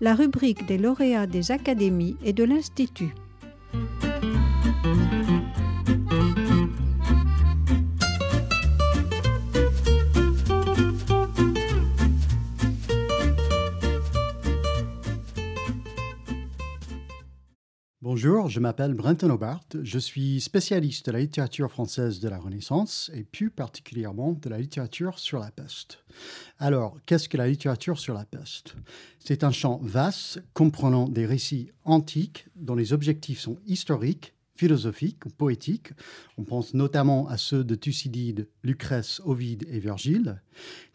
la rubrique des lauréats des académies et de l'Institut. Bonjour, je m'appelle Brenton Hobart. Je suis spécialiste de la littérature française de la Renaissance et plus particulièrement de la littérature sur la peste. Alors, qu'est-ce que la littérature sur la peste? C'est un champ vaste comprenant des récits antiques dont les objectifs sont historiques, philosophiques poétiques. On pense notamment à ceux de Thucydide, Lucrèce, Ovide et Virgile.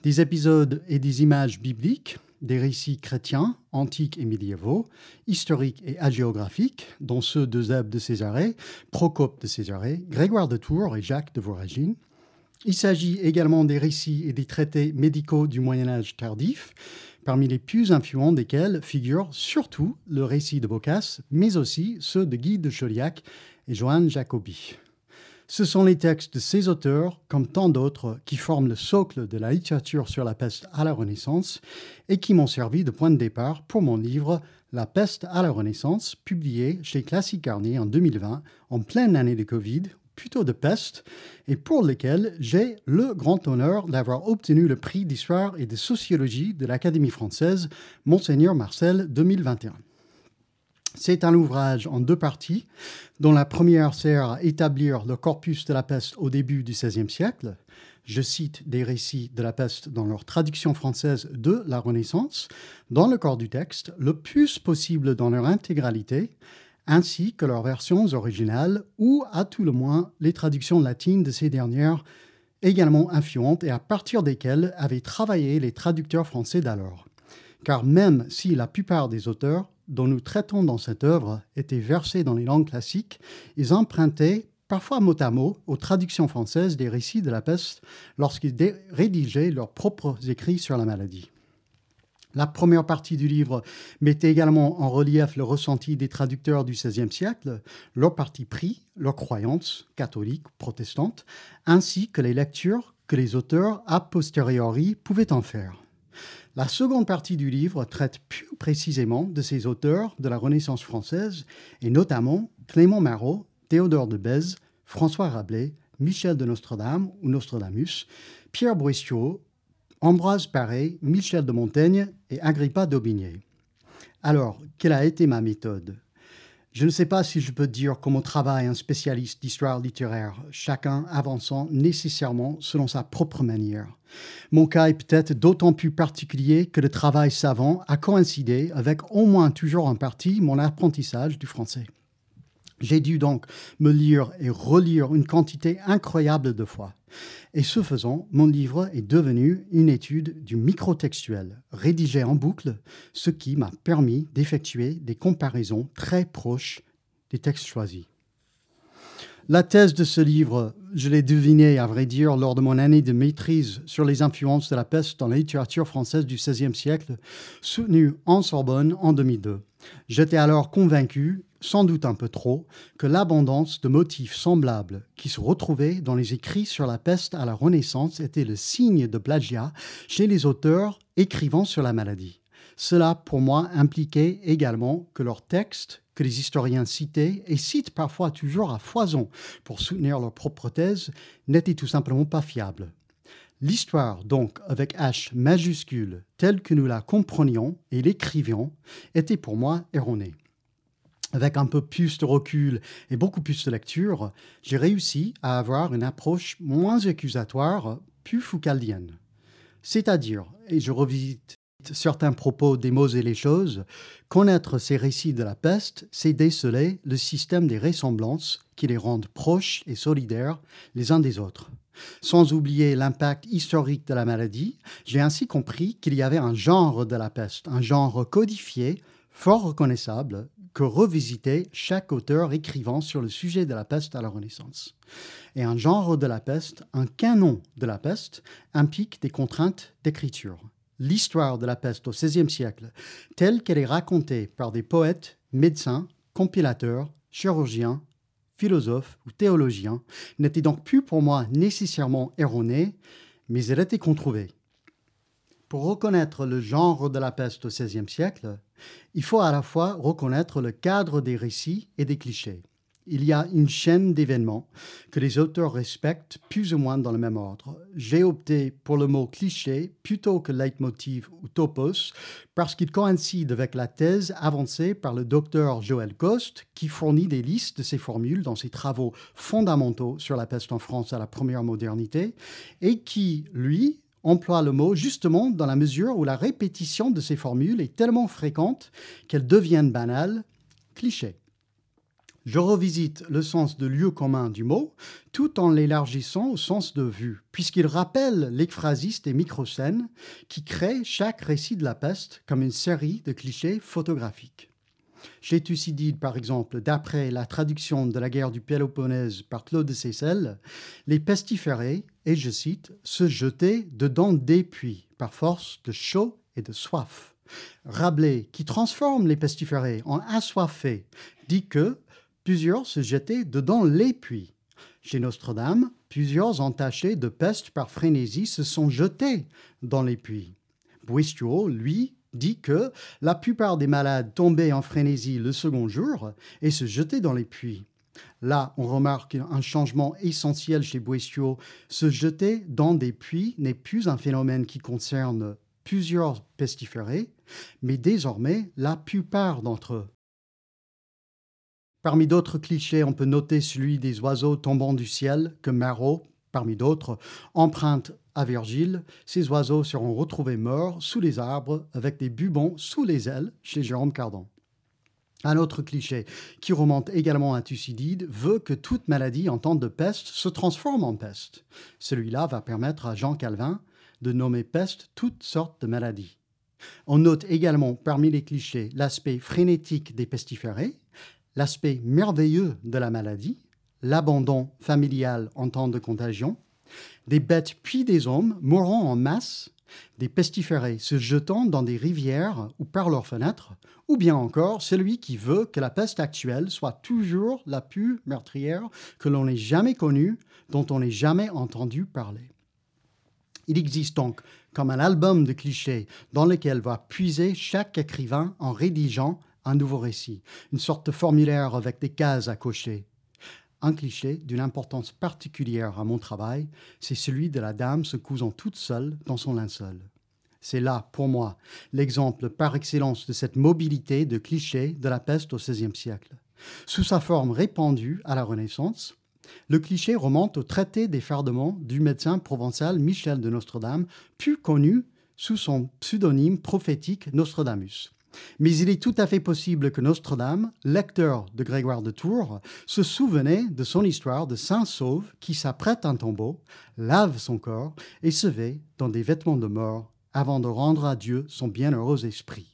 Des épisodes et des images bibliques des récits chrétiens, antiques et médiévaux, historiques et hagiographiques, dont ceux de de Césarée, Procope de Césarée, Grégoire de Tours et Jacques de Voragine. Il s'agit également des récits et des traités médicaux du Moyen Âge tardif, parmi les plus influents desquels figurent surtout le récit de Boccace, mais aussi ceux de Guy de Chauliac et Johann Jacobi. Ce sont les textes de ces auteurs, comme tant d'autres, qui forment le socle de la littérature sur la peste à la Renaissance et qui m'ont servi de point de départ pour mon livre La peste à la Renaissance, publié chez Classic Garnier en 2020, en pleine année de Covid, plutôt de peste, et pour lequel j'ai le grand honneur d'avoir obtenu le prix d'histoire et de sociologie de l'Académie française Monseigneur Marcel 2021. C'est un ouvrage en deux parties, dont la première sert à établir le corpus de la peste au début du XVIe siècle. Je cite des récits de la peste dans leur traduction française de la Renaissance, dans le corps du texte, le plus possible dans leur intégralité, ainsi que leurs versions originales, ou à tout le moins les traductions latines de ces dernières, également influentes et à partir desquelles avaient travaillé les traducteurs français d'alors. Car même si la plupart des auteurs dont nous traitons dans cette œuvre étaient versés dans les langues classiques, ils empruntaient parfois mot à mot aux traductions françaises des récits de la peste lorsqu'ils rédigeaient leurs propres écrits sur la maladie. La première partie du livre mettait également en relief le ressenti des traducteurs du XVIe siècle, leur parti pris, leurs croyances, catholiques protestantes, ainsi que les lectures que les auteurs a posteriori pouvaient en faire. La seconde partie du livre traite plus précisément de ces auteurs de la Renaissance française, et notamment Clément Marot, Théodore de Bèze, François Rabelais, Michel de Nostradame ou Nostradamus, Pierre Boissiau, Ambroise Paré, Michel de Montaigne et Agrippa d'Aubigné. Alors, quelle a été ma méthode? Je ne sais pas si je peux dire comment travaille un spécialiste d'histoire littéraire, chacun avançant nécessairement selon sa propre manière. Mon cas est peut-être d'autant plus particulier que le travail savant a coïncidé avec au moins toujours en partie mon apprentissage du français. J'ai dû donc me lire et relire une quantité incroyable de fois. Et ce faisant, mon livre est devenu une étude du microtextuel, rédigé en boucle, ce qui m'a permis d'effectuer des comparaisons très proches des textes choisis. La thèse de ce livre, je l'ai devinée, à vrai dire, lors de mon année de maîtrise sur les influences de la peste dans la littérature française du XVIe siècle, soutenue en Sorbonne en 2002. J'étais alors convaincu, sans doute un peu trop, que l'abondance de motifs semblables qui se retrouvaient dans les écrits sur la peste à la Renaissance était le signe de plagiat chez les auteurs écrivant sur la maladie. Cela, pour moi, impliquait également que leurs textes que les historiens citaient, et citent parfois toujours à foison pour soutenir leur propre thèse, n'était tout simplement pas fiable. L'histoire, donc, avec H majuscule, telle que nous la comprenions et l'écrivions, était pour moi erronée. Avec un peu plus de recul et beaucoup plus de lecture, j'ai réussi à avoir une approche moins accusatoire, plus foucaldienne. C'est-à-dire, et je revisite certains propos des mots et les choses, connaître ces récits de la peste, c'est déceler le système des ressemblances qui les rendent proches et solidaires les uns des autres. Sans oublier l'impact historique de la maladie, j'ai ainsi compris qu'il y avait un genre de la peste, un genre codifié, fort reconnaissable, que revisitait chaque auteur écrivant sur le sujet de la peste à la Renaissance. Et un genre de la peste, un canon de la peste, implique des contraintes d'écriture l'histoire de la peste au XVIe siècle, telle qu'elle est racontée par des poètes, médecins, compilateurs, chirurgiens, philosophes ou théologiens, n'était donc plus pour moi nécessairement erronée, mais elle était controuvée. Pour reconnaître le genre de la peste au XVIe siècle, il faut à la fois reconnaître le cadre des récits et des clichés. Il y a une chaîne d'événements que les auteurs respectent plus ou moins dans le même ordre. J'ai opté pour le mot cliché plutôt que leitmotiv ou topos parce qu'il coïncide avec la thèse avancée par le docteur Joël Coste qui fournit des listes de ces formules dans ses travaux fondamentaux sur la peste en France à la première modernité et qui, lui, emploie le mot justement dans la mesure où la répétition de ces formules est tellement fréquente qu'elles deviennent banales, clichés. Je revisite le sens de lieu commun du mot tout en l'élargissant au sens de vue, puisqu'il rappelle l'écphrasiste et microscènes qui créent chaque récit de la peste comme une série de clichés photographiques. Chez Thucydide, par exemple, d'après la traduction de la guerre du Péloponnèse par Claude de Seyssel, les pestiférés, et je cite, se jetaient dedans des puits, par force de chaud et de soif. Rabelais, qui transforme les pestiférés en assoiffés, dit que plusieurs se jetaient dedans les puits. Chez Notre-Dame, plusieurs entachés de peste par frénésie se sont jetés dans les puits. Boistuau, lui, dit que la plupart des malades tombaient en frénésie le second jour et se jetaient dans les puits. Là, on remarque un changement essentiel chez Boistuau. Se jeter dans des puits n'est plus un phénomène qui concerne plusieurs pestiférés, mais désormais la plupart d'entre eux. Parmi d'autres clichés, on peut noter celui des oiseaux tombant du ciel que Marot, parmi d'autres, emprunte à Virgile. Ces oiseaux seront retrouvés morts sous les arbres avec des bubons sous les ailes chez Jérôme Cardon. Un autre cliché, qui remonte également à Thucydide, veut que toute maladie en temps de peste se transforme en peste. Celui-là va permettre à Jean Calvin de nommer peste toutes sortes de maladies. On note également parmi les clichés l'aspect frénétique des pestiférés, l'aspect merveilleux de la maladie, l'abandon familial en temps de contagion, des bêtes puis des hommes mourant en masse, des pestiférés se jetant dans des rivières ou par leurs fenêtres, ou bien encore celui qui veut que la peste actuelle soit toujours la plus meurtrière que l'on ait jamais connue, dont on n'ait jamais entendu parler. Il existe donc comme un album de clichés dans lequel va puiser chaque écrivain en rédigeant un nouveau récit, une sorte de formulaire avec des cases à cocher. Un cliché d'une importance particulière à mon travail, c'est celui de la dame se cousant toute seule dans son linceul. C'est là, pour moi, l'exemple par excellence de cette mobilité de clichés de la peste au XVIe siècle. Sous sa forme répandue à la Renaissance, le cliché remonte au traité des fardements du médecin provençal Michel de Nostredame, plus connu sous son pseudonyme prophétique Nostradamus. Mais il est tout à fait possible que Notre-Dame, lecteur de Grégoire de Tours, se souvenait de son histoire de saint Sauve qui s'apprête un tombeau, lave son corps et se vêt dans des vêtements de mort avant de rendre à Dieu son bienheureux esprit.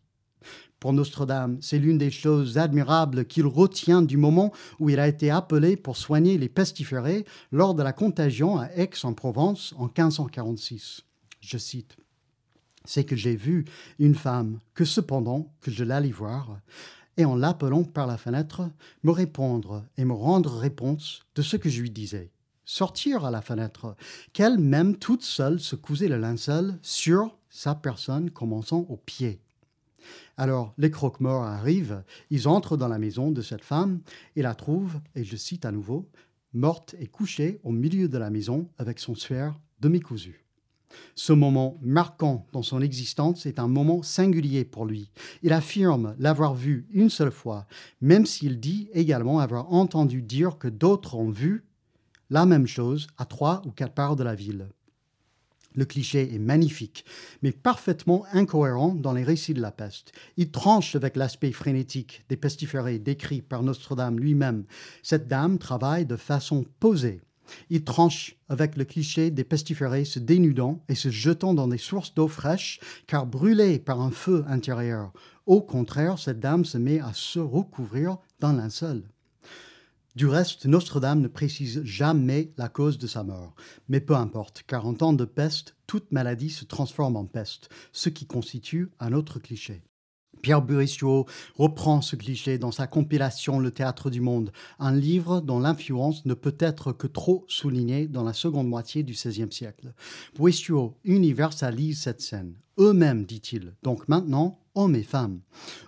Pour Notre-Dame, c'est l'une des choses admirables qu'il retient du moment où il a été appelé pour soigner les pestiférés lors de la contagion à Aix-en-Provence en 1546. Je cite c'est que j'ai vu une femme que cependant que je l'allais voir, et en l'appelant par la fenêtre, me répondre et me rendre réponse de ce que je lui disais. Sortir à la fenêtre, qu'elle-même toute seule se cousait le linceul sur sa personne commençant au pied. Alors les croque-morts arrivent, ils entrent dans la maison de cette femme et la trouvent, et je cite à nouveau, morte et couchée au milieu de la maison avec son suaire demi-cousu. Ce moment marquant dans son existence est un moment singulier pour lui. Il affirme l'avoir vu une seule fois, même s'il dit également avoir entendu dire que d'autres ont vu la même chose à trois ou quatre parts de la ville. Le cliché est magnifique, mais parfaitement incohérent dans les récits de la peste. Il tranche avec l'aspect frénétique des pestiférés décrits par Notre-Dame lui-même. Cette dame travaille de façon posée, il tranche avec le cliché des pestiférés se dénudant et se jetant dans des sources d'eau fraîche, car brûlée par un feu intérieur. Au contraire, cette dame se met à se recouvrir d'un linceul. Du reste, Notre-Dame ne précise jamais la cause de sa mort. Mais peu importe, car en temps de peste, toute maladie se transforme en peste, ce qui constitue un autre cliché. Pierre Bourristeau reprend ce cliché dans sa compilation Le théâtre du monde, un livre dont l'influence ne peut être que trop soulignée dans la seconde moitié du XVIe siècle. Bourristeau universalise cette scène. Eux-mêmes, dit-il, donc maintenant, hommes et femmes,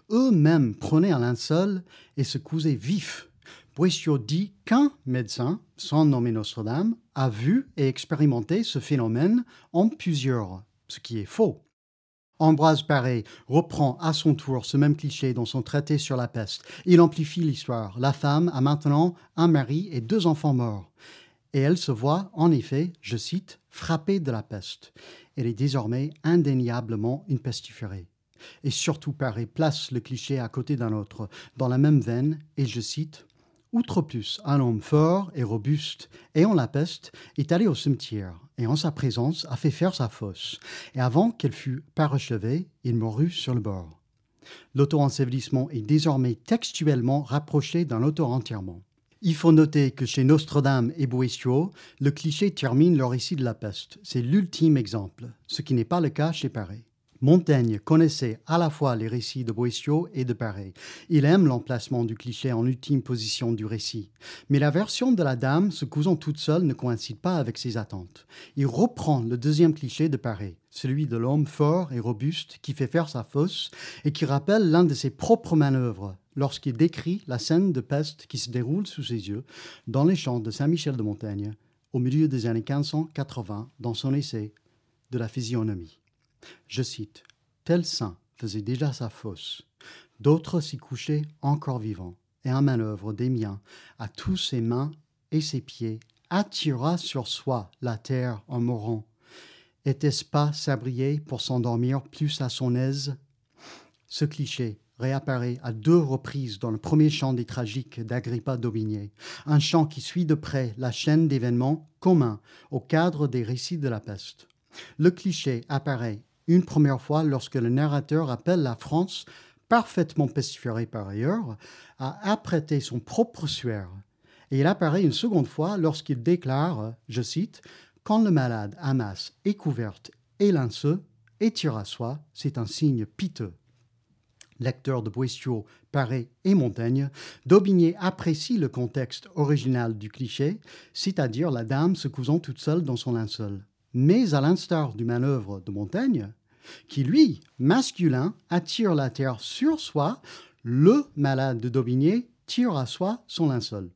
eux-mêmes prenaient un linceul et se cousaient vifs. Bourristeau dit qu'un médecin, sans nommer Notre-Dame, a vu et expérimenté ce phénomène en plusieurs, ce qui est faux. Ambroise Paré reprend à son tour ce même cliché dans son traité sur la peste. Il amplifie l'histoire. La femme a maintenant un mari et deux enfants morts. Et elle se voit, en effet, je cite, frappée de la peste. Elle est désormais indéniablement une pestiférée. Et surtout, Paré place le cliché à côté d'un autre, dans la même veine, et je cite, Outre plus, un homme fort et robuste, ayant la peste, est allé au cimetière, et en sa présence a fait faire sa fosse, et avant qu'elle fût parachevée, il mourut sur le bord. L'auto-ensevelissement est désormais textuellement rapproché d'un auto-enterrement. Il faut noter que chez Nostradame et Boistuau, le cliché termine le récit de la peste. C'est l'ultime exemple, ce qui n'est pas le cas chez Paré. Montaigne connaissait à la fois les récits de Boissieu et de Paré. Il aime l'emplacement du cliché en ultime position du récit. Mais la version de la dame se cousant toute seule ne coïncide pas avec ses attentes. Il reprend le deuxième cliché de Paré, celui de l'homme fort et robuste qui fait faire sa fosse et qui rappelle l'un de ses propres manœuvres lorsqu'il décrit la scène de peste qui se déroule sous ses yeux dans les champs de Saint-Michel de Montaigne au milieu des années 1580 dans son essai de la physionomie. Je cite Tel saint faisait déjà sa fosse, d'autres s'y couchaient encore vivants, et un manœuvre des miens, à tous ses mains et ses pieds, attira sur soi la terre en mourant. Était-ce pas s'abrier pour s'endormir plus à son aise? Ce cliché réapparaît à deux reprises dans le premier chant des tragiques d'Agrippa d'Aubigné, un chant qui suit de près la chaîne d'événements communs au cadre des récits de la peste. Le cliché apparaît une première fois lorsque le narrateur appelle la France, parfaitement pestiférée par ailleurs, à apprêter son propre suaire. Et il apparaît une seconde fois lorsqu'il déclare, je cite, Quand le malade amasse et couverte et linceux et tire à soi, c'est un signe piteux. Lecteur de Boistuau, Paré et Montaigne, Daubigné apprécie le contexte original du cliché, c'est-à-dire la dame se cousant toute seule dans son linceul. Mais à l'instar du manœuvre de Montaigne, qui lui, masculin, attire la terre sur soi, le malade de Daubigné tire à soi son linceul.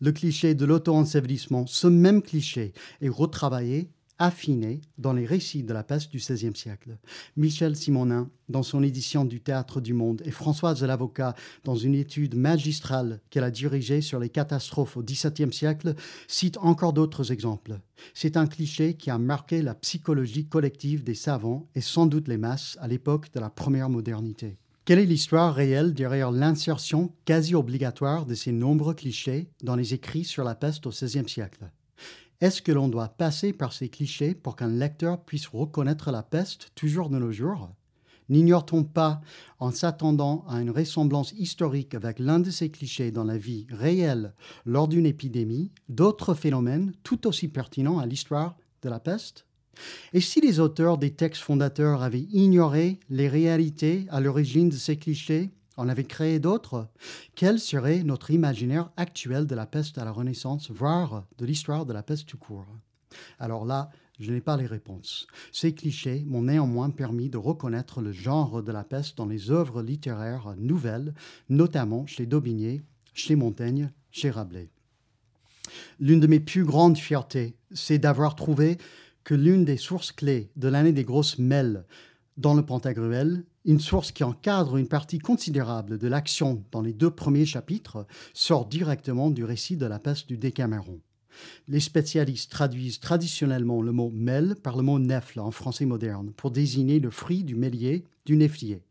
Le cliché de l'auto-ensevelissement, ce même cliché, est retravaillé affiné dans les récits de la peste du XVIe siècle. Michel Simonin, dans son édition du Théâtre du Monde, et Françoise Lavocat, dans une étude magistrale qu'elle a dirigée sur les catastrophes au XVIIe siècle, citent encore d'autres exemples. C'est un cliché qui a marqué la psychologie collective des savants et sans doute les masses à l'époque de la première modernité. Quelle est l'histoire réelle derrière l'insertion quasi obligatoire de ces nombreux clichés dans les écrits sur la peste au XVIe siècle? Est-ce que l'on doit passer par ces clichés pour qu'un lecteur puisse reconnaître la peste toujours de nos jours? N'ignore-t-on pas, en s'attendant à une ressemblance historique avec l'un de ces clichés dans la vie réelle lors d'une épidémie, d'autres phénomènes tout aussi pertinents à l'histoire de la peste? Et si les auteurs des textes fondateurs avaient ignoré les réalités à l'origine de ces clichés? On avait créé d'autres. Quel serait notre imaginaire actuel de la peste à la Renaissance, voire de l'histoire de la peste tout court? Alors là, je n'ai pas les réponses. Ces clichés m'ont néanmoins permis de reconnaître le genre de la peste dans les œuvres littéraires nouvelles, notamment chez Daubigné, chez Montaigne, chez Rabelais. L'une de mes plus grandes fiertés, c'est d'avoir trouvé que l'une des sources clés de l'année des grosses mêles dans le Pantagruel, une source qui encadre une partie considérable de l'action dans les deux premiers chapitres sort directement du récit de la peste du Décameron. Les spécialistes traduisent traditionnellement le mot mêle par le mot nefle en français moderne pour désigner le fruit du mélier du neflier.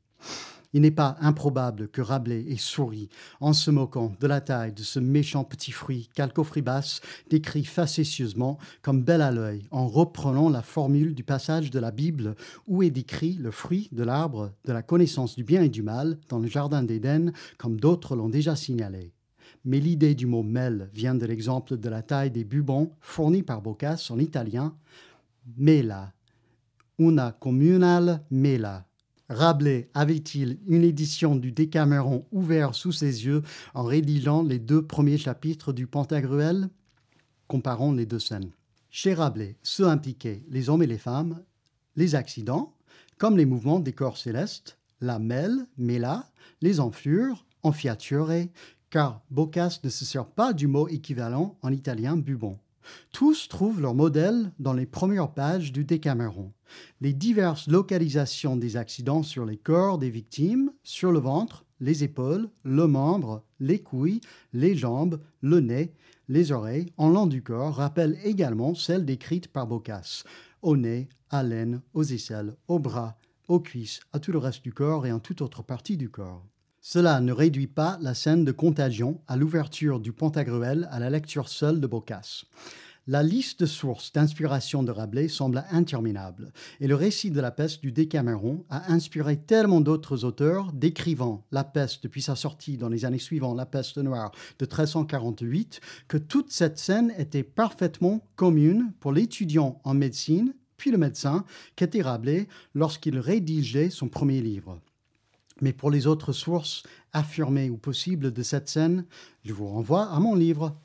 Il n'est pas improbable que Rabelais ait souri en se moquant de la taille de ce méchant petit fruit qu'Alcofribas décrit facétieusement comme bel à l'œil en reprenant la formule du passage de la Bible où est décrit le fruit de l'arbre de la connaissance du bien et du mal dans le jardin d'Éden comme d'autres l'ont déjà signalé. Mais l'idée du mot mel vient de l'exemple de la taille des bubons fournis par Boccace en italien mela, una comunal mela, Rabelais avait-il une édition du Décameron ouvert sous ses yeux en rédigeant les deux premiers chapitres du Pantagruel? Comparons les deux scènes. Chez Rabelais se impliquaient les hommes et les femmes, les accidents, comme les mouvements des corps célestes, la mêle, méla, les enflures, enfiature, car Boccace ne se sert pas du mot équivalent en italien bubon. Tous trouvent leur modèle dans les premières pages du Décameron. Les diverses localisations des accidents sur les corps des victimes, sur le ventre, les épaules, le membre, les couilles, les jambes, le nez, les oreilles, en long du corps, rappellent également celles décrites par Boccace. Au nez, à l'aine, aux aisselles, aux bras, aux cuisses, à tout le reste du corps et en toute autre partie du corps. Cela ne réduit pas la scène de contagion à l'ouverture du Pantagruel à la lecture seule de Boccace. La liste de sources d'inspiration de Rabelais semble interminable, et le récit de la peste du Décameron a inspiré tellement d'autres auteurs décrivant la peste depuis sa sortie dans les années suivantes, la peste noire de 1348, que toute cette scène était parfaitement commune pour l'étudiant en médecine, puis le médecin, qu'était Rabelais lorsqu'il rédigeait son premier livre. Mais pour les autres sources affirmées ou possibles de cette scène, je vous renvoie à mon livre